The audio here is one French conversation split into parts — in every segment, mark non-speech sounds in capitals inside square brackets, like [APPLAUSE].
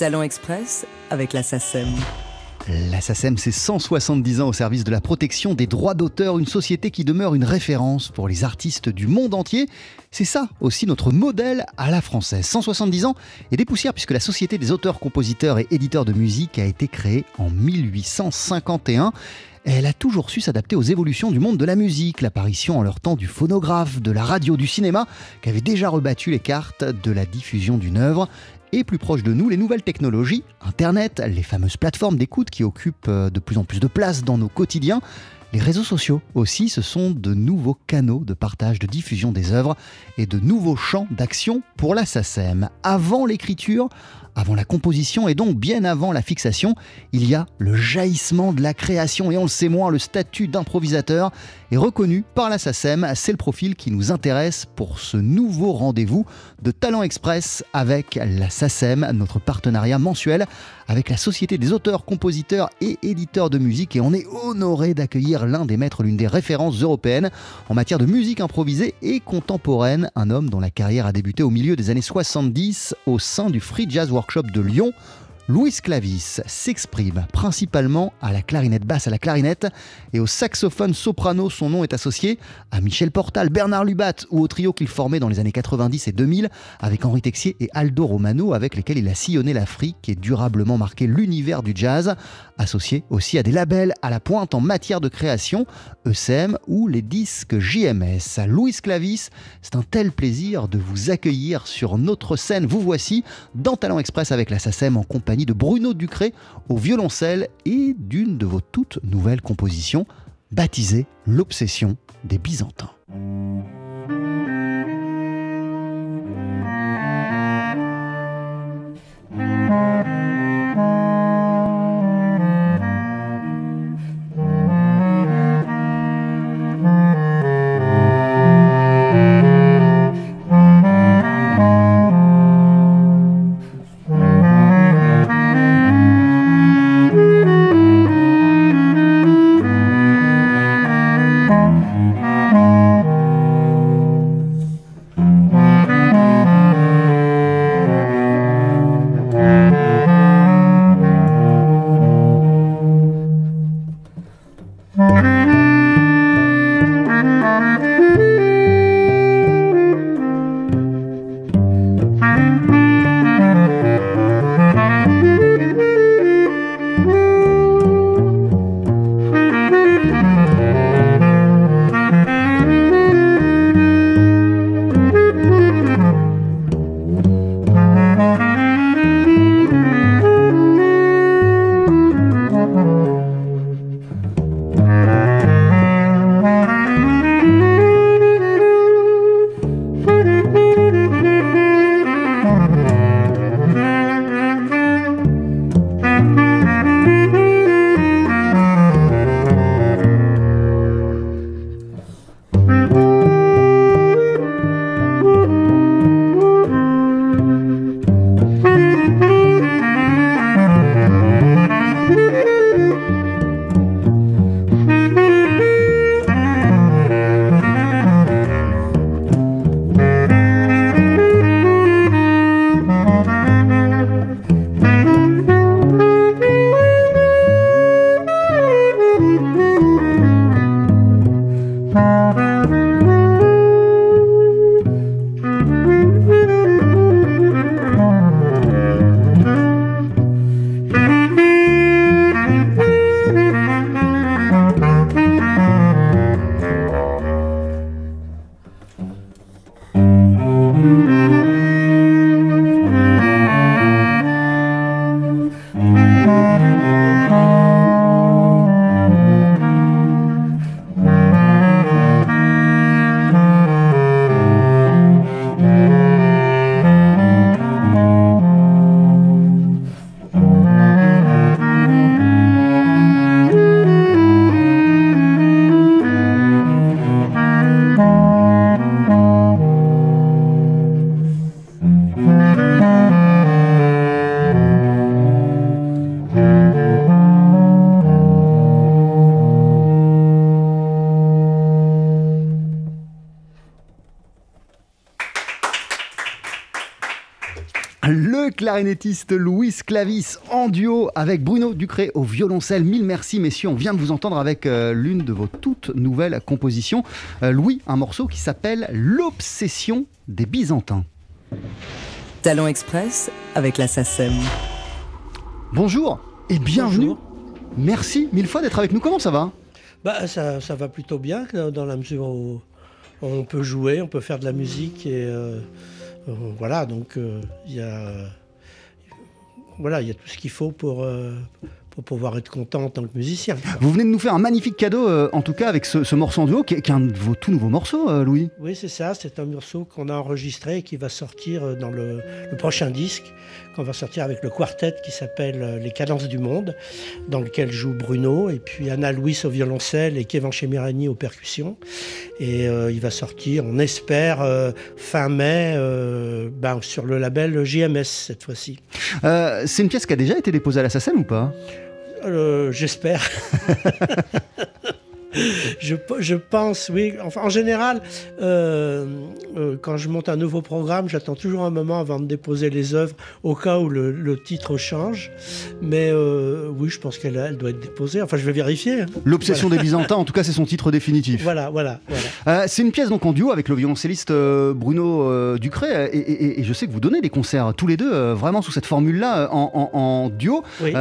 Talent Express avec la SACEM. La SACEM, c'est 170 ans au service de la protection des droits d'auteur, une société qui demeure une référence pour les artistes du monde entier. C'est ça aussi notre modèle à la française. 170 ans et des poussières puisque la Société des auteurs, compositeurs et éditeurs de musique a été créée en 1851. Elle a toujours su s'adapter aux évolutions du monde de la musique, l'apparition en leur temps du phonographe, de la radio, du cinéma, qui avait déjà rebattu les cartes de la diffusion d'une œuvre et plus proche de nous, les nouvelles technologies, Internet, les fameuses plateformes d'écoute qui occupent euh, de plus en plus de place dans nos quotidiens. Les réseaux sociaux aussi, ce sont de nouveaux canaux de partage, de diffusion des œuvres et de nouveaux champs d'action pour la SACEM. Avant l'écriture, avant la composition et donc bien avant la fixation, il y a le jaillissement de la création et on le sait moins, le statut d'improvisateur est reconnu par la SACEM. C'est le profil qui nous intéresse pour ce nouveau rendez-vous de Talent Express avec la SACEM, notre partenariat mensuel avec la Société des auteurs, compositeurs et éditeurs de musique et on est honoré d'accueillir l'un des maîtres, l'une des références européennes en matière de musique improvisée et contemporaine, un homme dont la carrière a débuté au milieu des années 70 au sein du Free Jazz Workshop de Lyon Louis Clavis s'exprime principalement à la clarinette basse, à la clarinette et au saxophone soprano. Son nom est associé à Michel Portal, Bernard Lubat ou au trio qu'il formait dans les années 90 et 2000 avec Henri Texier et Aldo Romano avec lesquels il a sillonné l'Afrique et durablement marqué l'univers du jazz, associé aussi à des labels à la pointe en matière de création, ECM ou les disques JMS. Louis Clavis, c'est un tel plaisir de vous accueillir sur notre scène. Vous voici dans Talent Express avec la SACEM en compagnie de Bruno Ducré au violoncelle et d'une de vos toutes nouvelles compositions baptisée L'Obsession des Byzantins. Clarinettiste Louis Clavis en duo avec Bruno Ducré au violoncelle. Mille merci messieurs, on vient de vous entendre avec euh, l'une de vos toutes nouvelles compositions. Euh, Louis, un morceau qui s'appelle L'obsession des Byzantins. Talent Express avec la SACEM. Bonjour et bienvenue. Bonjour. Merci mille fois d'être avec nous. Comment ça va? Bah, ça, ça va plutôt bien dans la mesure où on peut jouer, on peut faire de la musique et euh, euh, voilà donc euh, il y a voilà il y a tout ce qu'il faut pour euh, pour pouvoir être content en tant que musicien. quoi. Vous venez de nous faire un magnifique cadeau, euh, en tout cas avec ce, ce morceau en duo, qui est, qui est un de vos tout nouveaux morceaux, euh, Louis. Oui c'est ça, c'est un morceau qu'on a enregistré et qui va sortir euh, dans le, le prochain disque qu'on va sortir avec le quartet qui s'appelle Les Cadences du Monde, dans lequel joue Bruno et puis Anna Louis au violoncelle et Kevin Chemirani aux percussions. Et euh, il va sortir, on espère, fin mai ben, sur le label JMS cette fois-ci. C'est une pièce qui a déjà été déposée à la SACEM ou pas? Euh, J'espère. [LAUGHS] [LAUGHS] je, pe- je pense, oui. Enfin, en général, euh, euh, quand je monte un nouveau programme, j'attends toujours un moment avant de déposer les œuvres au cas où le, le titre change. Mais euh, oui, je pense qu'elle elle doit être déposée. Enfin, je vais vérifier. hein. L'obsession des Byzantins, en tout cas, c'est son titre définitif. Voilà, voilà, voilà. C'est une pièce donc en duo avec le violoncelliste Bruno Ducré et, et- et je sais que vous donnez des concerts tous les deux vraiment sous cette formule-là en, en- en duo. Oui.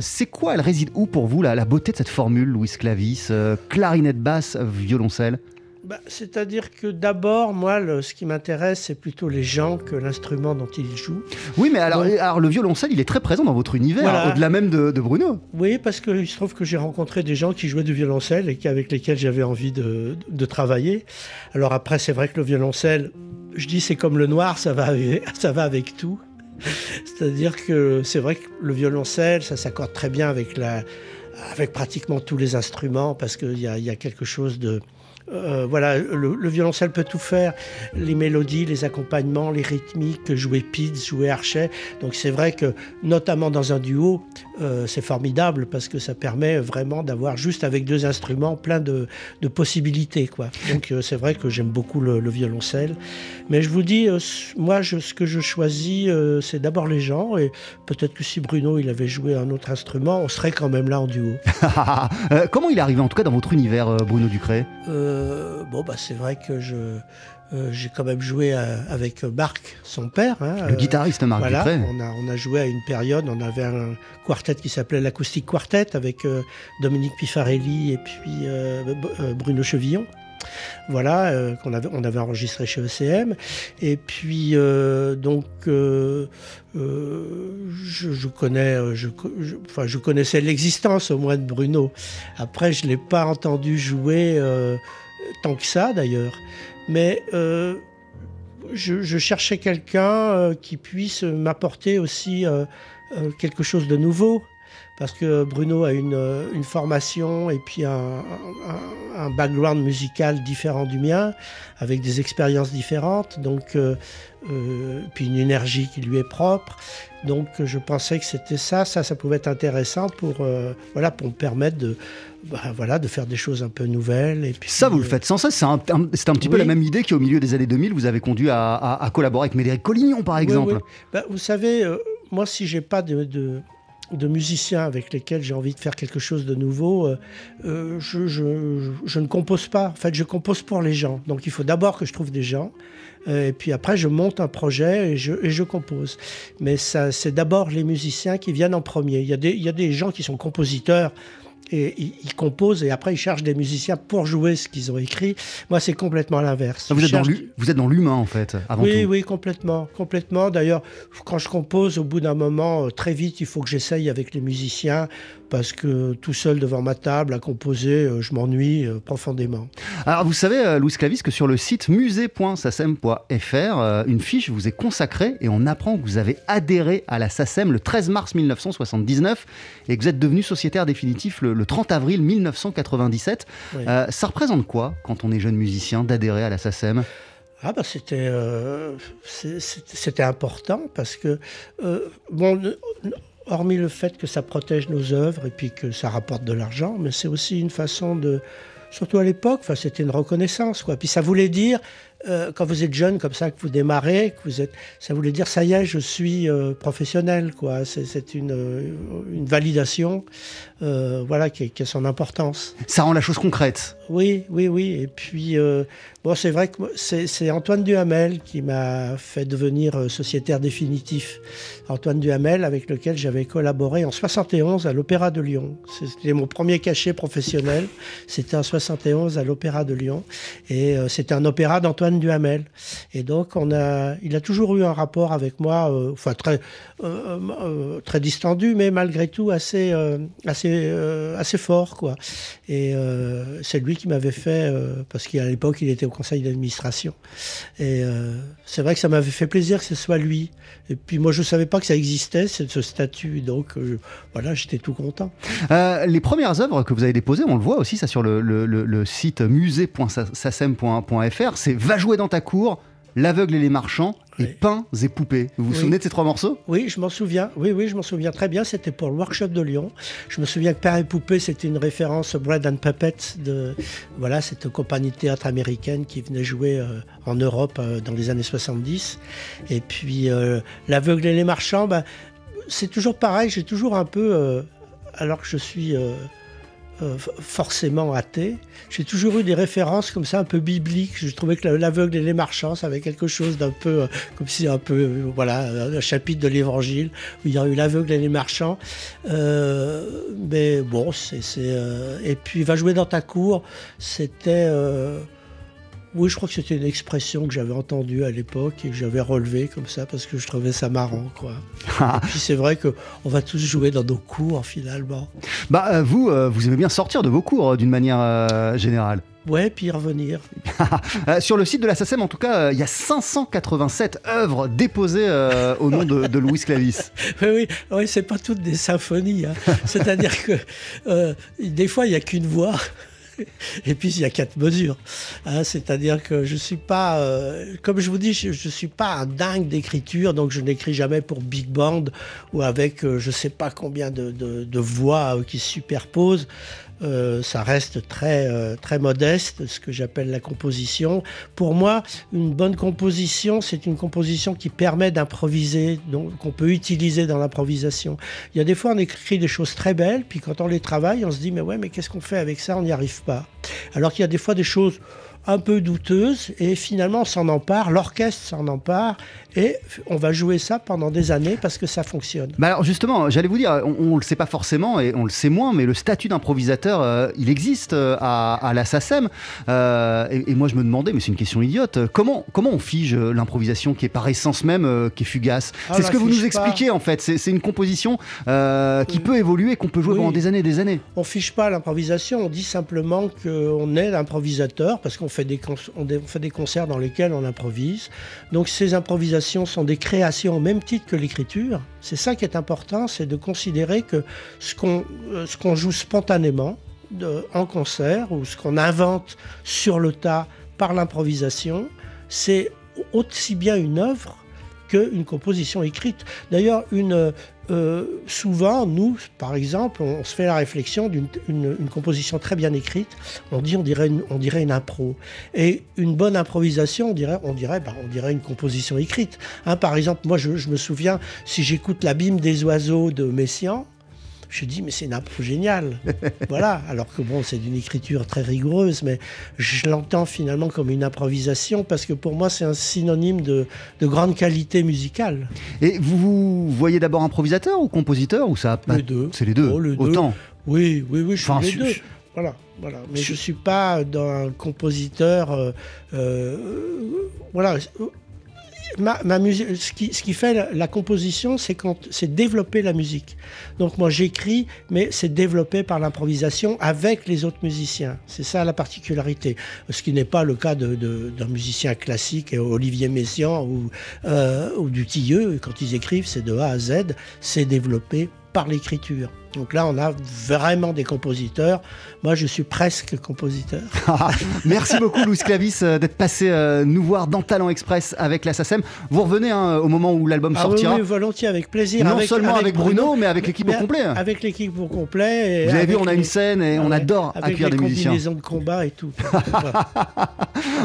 C'est quoi, elle réside où pour vous la, la beauté de cette formule, Louis Clavis, euh, clarinette basse, violoncelle Bah, C'est-à-dire que d'abord, moi, le- ce qui m'intéresse, c'est plutôt les gens que l'instrument dont ils jouent. Oui, mais alors, alors le violoncelle, il est très présent dans votre univers, Voilà. au-delà même de, de Bruno. Oui, parce qu'il se trouve que j'ai rencontré des gens qui jouaient du violoncelle et avec lesquels j'avais envie de, de travailler. Alors après, c'est vrai que le violoncelle, je dis c'est comme le noir, ça va avec, [LAUGHS] ça va avec tout. C'est-à-dire que c'est vrai que le violoncelle, ça s'accorde très bien avec, la, avec pratiquement tous les instruments parce qu'il y a, quelque chose de... euh, voilà, le, le violoncelle peut tout faire, les mélodies, les accompagnements, les rythmiques, jouer Pitts, jouer Archet. Donc c'est vrai que, notamment dans un duo, euh, c'est formidable parce que ça permet vraiment d'avoir juste avec deux instruments plein de, de possibilités. Quoi. Donc euh, c'est vrai que j'aime beaucoup le, le violoncelle. Mais je vous dis, moi, je- ce que je choisis, c'est d'abord les gens. Et peut-être que si Bruno il avait joué un autre instrument, on serait quand même là en duo. [LAUGHS] Comment il est arrivé en tout cas dans votre univers, Bruno Ducré Euh, bon, bah, c'est vrai que je, euh, j'ai quand même joué euh, avec Marc, son père. hein, Le guitariste Marc Voilà, Ducré. on a, on a joué à une période, on avait un quartet qui s'appelait l'Acoustique Quartet avec euh, Dominique Pifarelli et puis Bruno Chevillon. Voilà, qu'on avait, on avait enregistré chez ECM. Et puis, donc, je, je connais, je, enfin, je connaissais l'existence au moins de Bruno. Après, je ne l'ai pas entendu jouer tant que ça, d'ailleurs. Mais euh, je, cherchais quelqu'un euh, qui puisse m'apporter aussi euh, quelque chose de nouveau. Parce que Bruno a une, euh, une formation et puis un, un- un background musical différent du mien, avec des expériences différentes, donc euh, euh, puis une énergie qui lui est propre. Donc je pensais que c'était ça, ça, ça pouvait être intéressant pour, euh, voilà, pour me permettre de, bah, voilà, de faire des choses un peu nouvelles. Et puis, Ça, vous le faites sans cesse. C'est un, un- c'est un petit peu la même idée qui, au milieu des années 2000, vous avez conduit à, à- à collaborer avec Médéric Collignon, par exemple. oui. Bah, vous savez, moi, si j'ai pas de, de, de musiciens avec lesquels j'ai envie de faire quelque chose de nouveau, euh, euh, je, je- je ne compose pas. En fait, je compose pour les gens. Donc, il faut d'abord que je trouve des gens. euh, Et puis après, je monte un projet et je, et je compose. Mais ça, c'est d'abord les musiciens qui viennent en premier. Il y, a des, il y a des gens qui sont compositeurs et ils, ils composent et après ils cherchent des musiciens pour jouer ce qu'ils ont écrit. Moi, c'est complètement l'inverse. Vous Je êtes, dans cherche- l'hu- vous êtes dans l'humain, en fait, avant oui, tout. oui, complètement, complètement. D'ailleurs, quand je compose, au bout d'un moment, euh, très vite, il faut que j'essaye avec les musiciens parce que tout seul devant ma table à composer, euh, je m'ennuie euh, profondément. Alors, vous savez, Louis Clavis, que sur le site musée.sacem.fr, une fiche vous est consacrée et on apprend que vous avez adhéré à la SACEM le 13 mars 1979 et que vous êtes devenu sociétaire définitif le, le 30 avril 1997. Oui. Euh, ça représente quoi, quand on est jeune musicien, d'adhérer à la SACEM Ah bah c'était euh, c'est- c'était important parce que euh, bon hormis le fait que ça protège nos œuvres et puis que ça rapporte de l'argent, mais c'est aussi une façon de surtout à l'époque, enfin c'était une reconnaissance quoi. Puis ça voulait dire euh, quand vous êtes jeune comme ça, que vous démarrez, que vous êtes, ça voulait dire ça y est, je suis euh, professionnel, quoi. C'est une, une validation, voilà, qui, qui, a son importance. Ça rend la chose concrète. Oui, oui, oui. Et puis, bon, c'est vrai que c'est Antoine Duhamel qui m'a fait devenir sociétaire définitif. Antoine Duhamel, avec lequel j'avais collaboré en 71 à l'Opéra de Lyon. C'était mon premier cachet professionnel. C'était en 71 à l'Opéra de Lyon. Et c'était un opéra d'Antoine Duhamel. Et donc, on a, il a toujours eu un rapport avec moi, euh, enfin très, euh, euh, très distendu, mais malgré tout assez, assez, assez fort, quoi. Et c'est lui qui m'avait fait, parce qu'à l'époque, il était au conseil d'administration. Et c'est vrai que ça m'avait fait plaisir que ce soit lui. Et puis moi, je ne savais pas que ça existait, ce statut. Donc voilà, j'étais tout content. les premières œuvres que vous avez déposées, on le voit aussi ça sur le, le, le, site musée.sasem.fr, c'est Va jouer dans ta cour, L'aveugle et les marchands et Pains et poupées. Vous vous souvenez de ces trois morceaux? Oui, je m'en souviens. Oui, oui, je m'en souviens très bien. C'était pour le workshop de Lyon. Je me souviens que Père et poupées, c'était une référence Bread and Puppets de voilà cette compagnie de théâtre américaine qui venait jouer euh, en Europe euh, dans les années 70. Et puis euh, l'aveugle et les marchands, ben, c'est toujours pareil. J'ai toujours un peu, alors que je suis euh, forcément athée. J'ai toujours eu des références comme ça un peu bibliques. Je trouvais que l'aveugle et les marchands, ça avait quelque chose d'un peu euh, comme si un peu euh, voilà un chapitre de l'Évangile où il y a eu l'aveugle et les marchands. mais bon, c'est et puis va jouer dans ta cour. C'était oui, je crois que c'était une expression que j'avais entendue à l'époque et que j'avais relevée comme ça parce que je trouvais ça marrant, quoi. et puis c'est vrai qu'on va tous jouer dans nos cours finalement. Bah euh, vous, euh, vous aimez bien sortir de vos cours euh, d'une manière générale. Ouais, puis revenir. [LAUGHS] Sur le site de la SACEM, en tout cas, il y a 587 œuvres déposées au nom de, Louis Clavis. [LAUGHS] oui, oui, c'est pas toutes des symphonies. Hein. C'est-à-dire que des fois, il n'y a qu'une voix. [LAUGHS] Et puis il y a quatre mesures. Hein, c'est-à-dire que je suis pas, euh, comme je vous dis, je, ne suis pas un dingue d'écriture, donc je n'écris jamais pour big band ou avec je euh, je sais pas combien de, voix euh, qui se superposent. Euh, ça reste très, euh, très modeste, ce que j'appelle la composition. Pour moi, une bonne composition, c'est une composition qui permet d'improviser, qu'on peut utiliser dans l'improvisation. Il y a des fois, on écrit des choses très belles, puis quand on les travaille, on se dit, mais ouais, mais qu'est-ce qu'on fait avec ça? On n'y arrive pas. Alors qu'il y a des fois des choses un peu douteuse et finalement on s'en empare, l'orchestre s'en empare et on va jouer ça pendant des années parce que ça fonctionne. Bah alors justement, j'allais vous dire, on, ne le sait pas forcément et on le sait moins, mais le statut d'improvisateur, euh, il existe euh, à, la SACEM. Euh, et, moi je me demandais, mais c'est une question idiote, comment, comment on fige l'improvisation qui est par essence même, qui est fugace? Ah, C'est ce que vous nous expliquez en fait, c'est une composition qui peut évoluer, qu'on peut jouer pendant des années et des années. On fiche pas l'improvisation, on dit simplement qu'on est l'improvisateur parce qu'on des, on fait des concerts dans lesquels on improvise. Donc ces improvisations sont des créations au même titre que l'écriture. C'est ça qui est important, c'est de considérer que ce qu'on euh, joue spontanément en concert ou ce qu'on invente sur le tas par l'improvisation, c'est aussi bien une œuvre qu'une composition écrite. D'ailleurs, une, euh, souvent, nous, par exemple, on, se fait la réflexion d'une une, composition très bien écrite. On dit, on dirait une, on dirait une impro. Et une bonne improvisation, on dirait, on dirait, bah, on dirait une composition écrite. Hein, par exemple, moi, je, je me souviens, si j'écoute l'abîme des oiseaux de Messiaen, je dis, mais c'est une impro géniale. [LAUGHS] voilà. Alors que bon, c'est d'une écriture très rigoureuse, mais je l'entends finalement comme une improvisation parce que pour moi, c'est un synonyme de, grande qualité musicale. Et vous vous voyez d'abord improvisateur ou compositeur ou ça Les deux. C'est les deux. Oh, Autant. Oui, oui, oui, je suis les deux. Voilà, voilà. Mais je ne suis pas un compositeur. Euh, euh, voilà ma, musique, ce qui, ce qui, fait la, composition, c'est quand c'est développer la musique. Donc moi j'écris, mais c'est développé par l'improvisation avec les autres musiciens. C'est ça la particularité. Ce qui n'est pas le cas d'un de, musicien classique, Olivier Messiaen ou, euh, ou du Tilleux. Quand ils écrivent, c'est de A à Z, c'est développé par l'écriture. Donc là, on a vraiment des compositeurs. Moi, je suis presque compositeur. [LAUGHS] Merci beaucoup, Louis Clavis, euh, d'être passé euh, nous voir dans Talent Express avec la SACEM. Vous revenez hein, au moment où l'album Ah sortira. oui, oui, volontiers, avec plaisir. Non avec, seulement avec Bruno, mais avec l'équipe au complet. Avec l'équipe au complet. et Vous avez avec vu, on a les- une scène et on adore avec accueillir les des musiciens. combinaisons de combat et tout. [LAUGHS]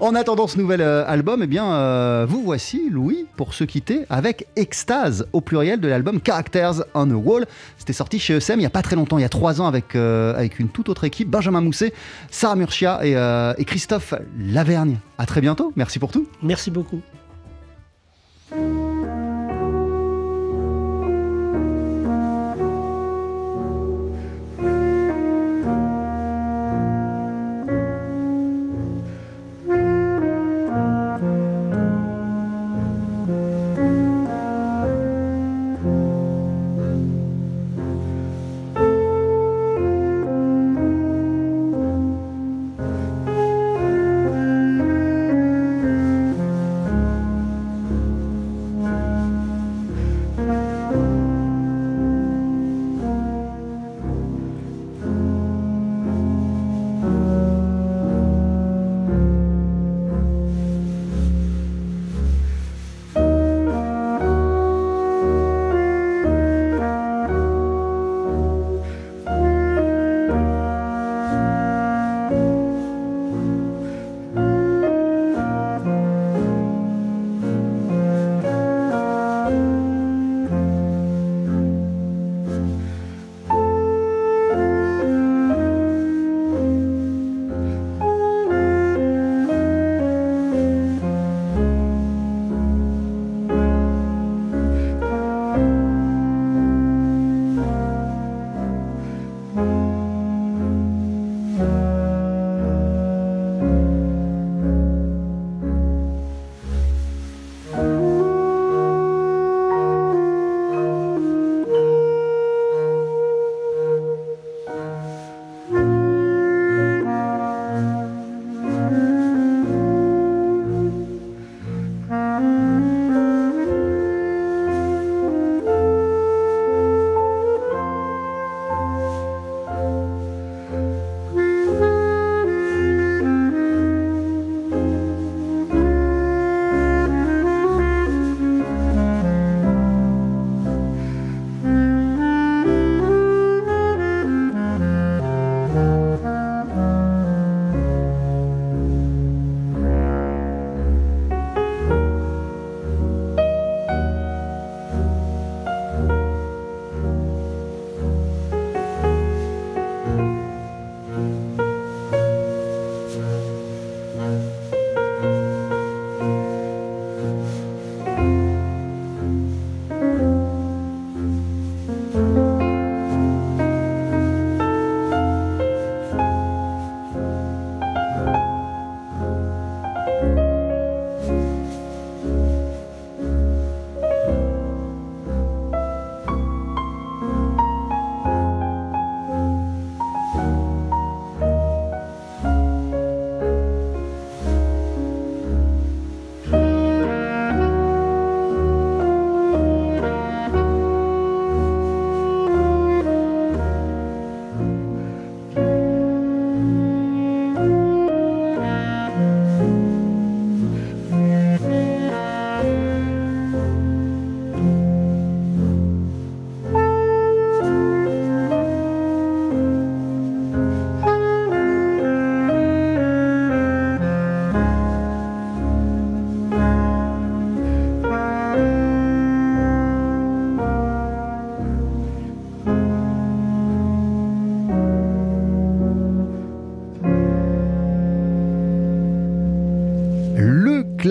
En attendant ce nouvel euh, album, eh bien, euh, vous voici, Louis, pour se quitter avec Extase, au pluriel de l'album Characters on a Wall. C'était sorti chez ESM il n'y a pas très longtemps, il y a trois ans, avec, euh, une toute autre équipe, Benjamin Mousset, Sarah Murcia et, euh, et Christophe Lavergne. À très bientôt, merci pour tout. Merci beaucoup.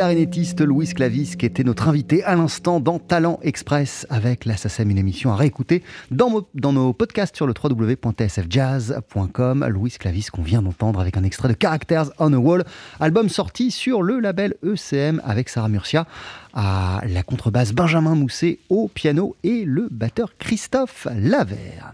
Clarinettiste Louis Clavis, qui était notre invité à l'instant dans Talent Express avec la SACEM, une émission à réécouter dans, dans nos podcasts sur le www.tsfjazz.com. Louis Clavis qu'on vient d'entendre avec un extrait de Characters on a Wall, album sorti sur le label ECM avec Sarah Murcia à la contrebasse Benjamin Mousset au piano et le batteur Christophe Lavergne.